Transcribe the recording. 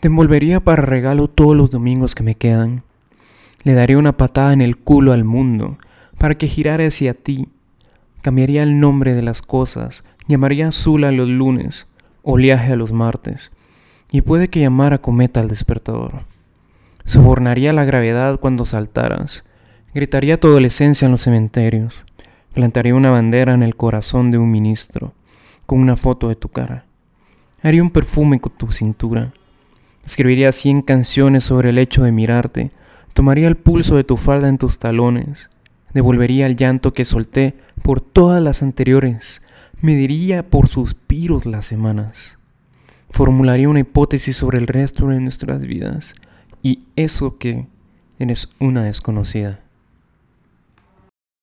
Te envolvería para regalo todos los domingos que me quedan. Le daría una patada en el culo al mundo para que girara hacia ti. Cambiaría el nombre de las cosas, llamaría azul a los lunes, oleaje a los martes, y puede que llamara cometa al despertador. Sobornaría la gravedad cuando saltaras, gritaría tu adolescencia en los cementerios, plantaría una bandera en el corazón de un ministro, con una foto de tu cara. Haría un perfume con tu cintura. Escribiría cien canciones sobre el hecho de mirarte. Tomaría el pulso de tu falda en tus talones. Devolvería el llanto que solté por todas las anteriores. Mediría por suspiros las semanas. Formularía una hipótesis sobre el resto de nuestras vidas. Y eso que eres una desconocida.